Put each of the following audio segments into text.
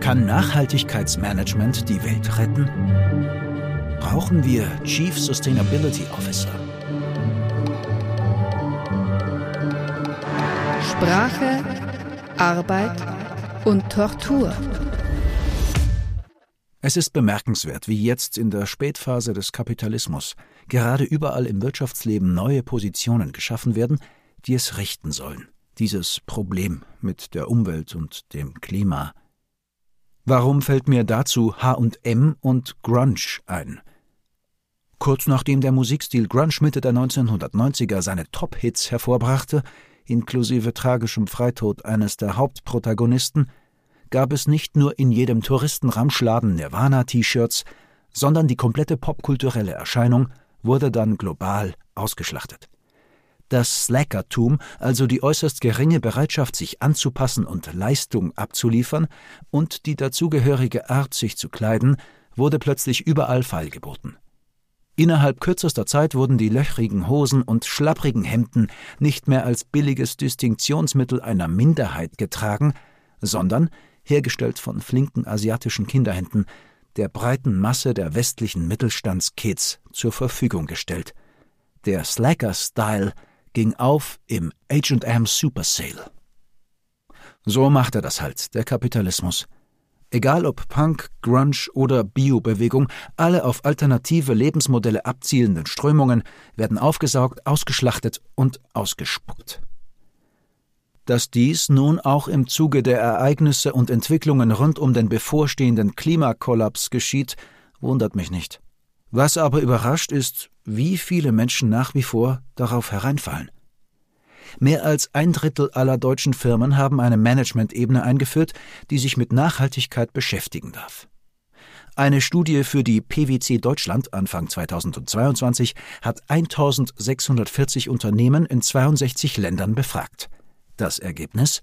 Kann Nachhaltigkeitsmanagement die Welt retten? Brauchen wir Chief Sustainability Officer? Sprache, Arbeit und Tortur. Es ist bemerkenswert, wie jetzt in der Spätphase des Kapitalismus gerade überall im Wirtschaftsleben neue Positionen geschaffen werden, die es richten sollen, dieses Problem mit der Umwelt und dem Klima. Warum fällt mir dazu H&M und Grunge ein? Kurz nachdem der Musikstil Grunge Mitte der 1990er seine Top-Hits hervorbrachte, inklusive tragischem Freitod eines der Hauptprotagonisten, gab es nicht nur in jedem Touristenramschladen Nirvana-T-Shirts, sondern die komplette popkulturelle Erscheinung wurde dann global ausgeschlachtet. Das Slackertum, also die äußerst geringe Bereitschaft, sich anzupassen und Leistung abzuliefern, und die dazugehörige Art, sich zu kleiden, wurde plötzlich überall feilgeboten. Innerhalb kürzester Zeit wurden die löchrigen Hosen und schlapprigen Hemden nicht mehr als billiges Distinktionsmittel einer Minderheit getragen, sondern hergestellt von flinken asiatischen Kinderhänden, der breiten Masse der westlichen Mittelstandskids zur Verfügung gestellt. Der Slacker-Style ging auf im H&M Super Sale. So machte das halt, der Kapitalismus. Egal ob Punk, Grunge oder Bio-Bewegung, alle auf alternative Lebensmodelle abzielenden Strömungen werden aufgesaugt, ausgeschlachtet und ausgespuckt. Dass dies nun auch im Zuge der Ereignisse und Entwicklungen rund um den bevorstehenden Klimakollaps geschieht, wundert mich nicht. Was aber überrascht ist, wie viele Menschen nach wie vor darauf hereinfallen. Mehr als ein Drittel aller deutschen Firmen haben eine Management-Ebene eingeführt, die sich mit Nachhaltigkeit beschäftigen darf. Eine Studie für die PwC Deutschland Anfang 2022 hat 1640 Unternehmen in 62 Ländern befragt. Das Ergebnis?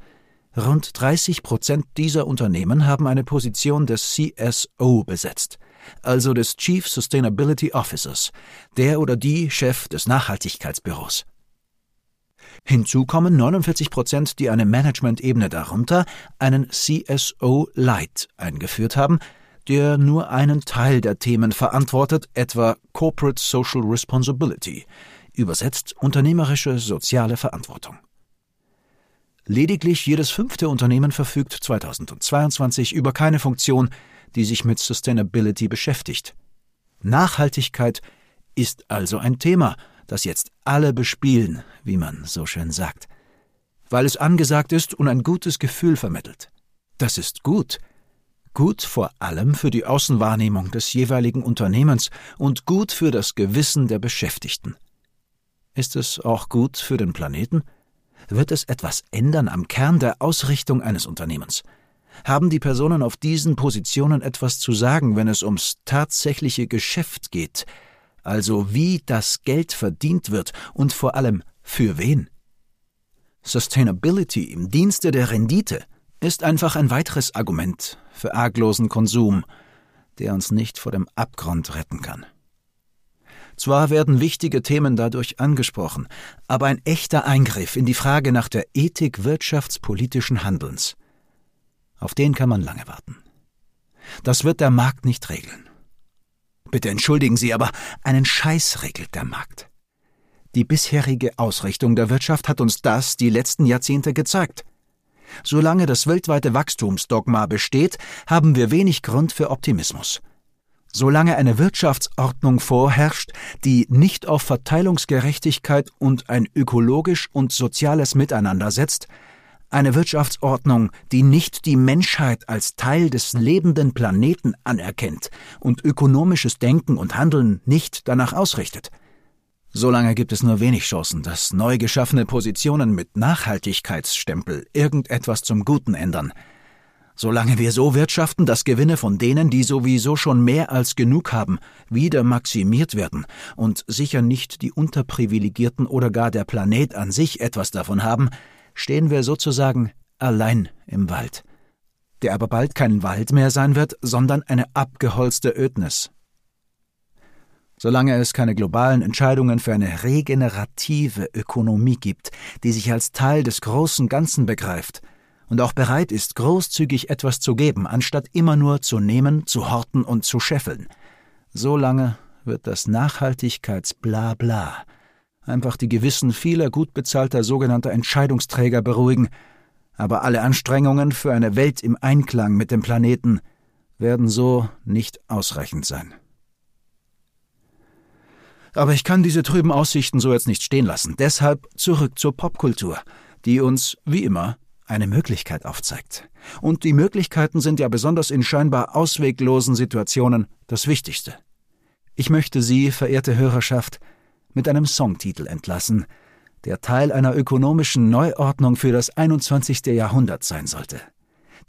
Rund 30 Prozent dieser Unternehmen haben eine Position des CSO besetzt, also des Chief Sustainability Officers, der oder die Chef des Nachhaltigkeitsbüros. Hinzu kommen 49 Prozent, die eine Management-Ebene darunter einen CSO Light eingeführt haben, der nur einen Teil der Themen verantwortet, etwa Corporate Social Responsibility, übersetzt unternehmerische soziale Verantwortung. Lediglich jedes fünfte Unternehmen verfügt 2022 über keine Funktion, die sich mit Sustainability beschäftigt. Nachhaltigkeit ist also ein Thema, das jetzt alle bespielen, wie man so schön sagt, weil es angesagt ist und ein gutes Gefühl vermittelt. Das ist gut. Gut vor allem für die Außenwahrnehmung des jeweiligen Unternehmens und gut für das Gewissen der Beschäftigten. Ist es auch gut für den Planeten? Wird es etwas ändern am Kern der Ausrichtung eines Unternehmens? Haben die Personen auf diesen Positionen etwas zu sagen, wenn es ums tatsächliche Geschäft geht, also wie das Geld verdient wird und vor allem für wen? Sustainability im Dienste der Rendite ist einfach ein weiteres Argument für arglosen Konsum, der uns nicht vor dem Abgrund retten kann. Zwar werden wichtige Themen dadurch angesprochen, aber ein echter Eingriff in die Frage nach der Ethik wirtschaftspolitischen Handelns, auf den kann man lange warten. Das wird der Markt nicht regeln. Bitte entschuldigen Sie, aber einen Scheiß regelt der Markt. Die bisherige Ausrichtung der Wirtschaft hat uns das die letzten Jahrzehnte gezeigt. Solange das weltweite Wachstumsdogma besteht, haben wir wenig Grund für Optimismus. Solange eine Wirtschaftsordnung vorherrscht, die nicht auf Verteilungsgerechtigkeit und ein ökologisch und soziales Miteinander setzt, eine Wirtschaftsordnung, die nicht die Menschheit als Teil des lebenden Planeten anerkennt und ökonomisches Denken und Handeln nicht danach ausrichtet. Solange gibt es nur wenig Chancen, dass neu geschaffene Positionen mit Nachhaltigkeitsstempel irgendetwas zum Guten ändern – Solange wir so wirtschaften, dass Gewinne von denen, die sowieso schon mehr als genug haben, wieder maximiert werden und sicher nicht die Unterprivilegierten oder gar der Planet an sich etwas davon haben, stehen wir sozusagen allein im Wald, der aber bald kein Wald mehr sein wird, sondern eine abgeholzte Ödnis. Solange es keine globalen Entscheidungen für eine regenerative Ökonomie gibt, die sich als Teil des großen Ganzen begreift, und auch bereit ist, großzügig etwas zu geben, anstatt immer nur zu nehmen, zu horten und zu scheffeln. So lange wird das Nachhaltigkeitsblabla einfach die Gewissen vieler gut bezahlter sogenannter Entscheidungsträger beruhigen, aber alle Anstrengungen für eine Welt im Einklang mit dem Planeten werden so nicht ausreichend sein. Aber ich kann diese trüben Aussichten so jetzt nicht stehen lassen. Deshalb zurück zur Popkultur, die uns, wie immer, eine Möglichkeit aufzeigt. Und die Möglichkeiten sind ja besonders in scheinbar ausweglosen Situationen das Wichtigste. Ich möchte Sie, verehrte Hörerschaft, mit einem Songtitel entlassen, der Teil einer ökonomischen Neuordnung für das 21. Jahrhundert sein sollte.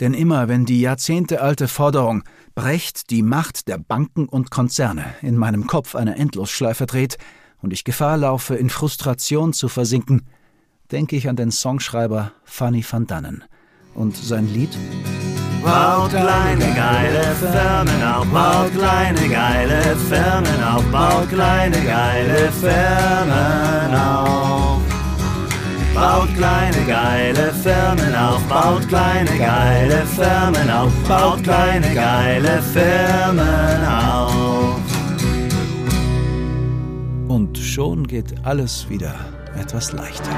Denn immer wenn die jahrzehntealte Forderung Brecht die Macht der Banken und Konzerne in meinem Kopf eine Endlosschleife dreht und ich Gefahr laufe, in Frustration zu versinken, denke ich an den Songschreiber Fanny van Dannen und sein Lied Baut kleine geile Firmen auf, baut kleine geile Firmen auf, baut kleine geile Firmen auf. Baut kleine geile Firmen auf, baut kleine geile Firmen auf, baut kleine geile Firmen auf. Und schon geht alles wieder etwas leichter.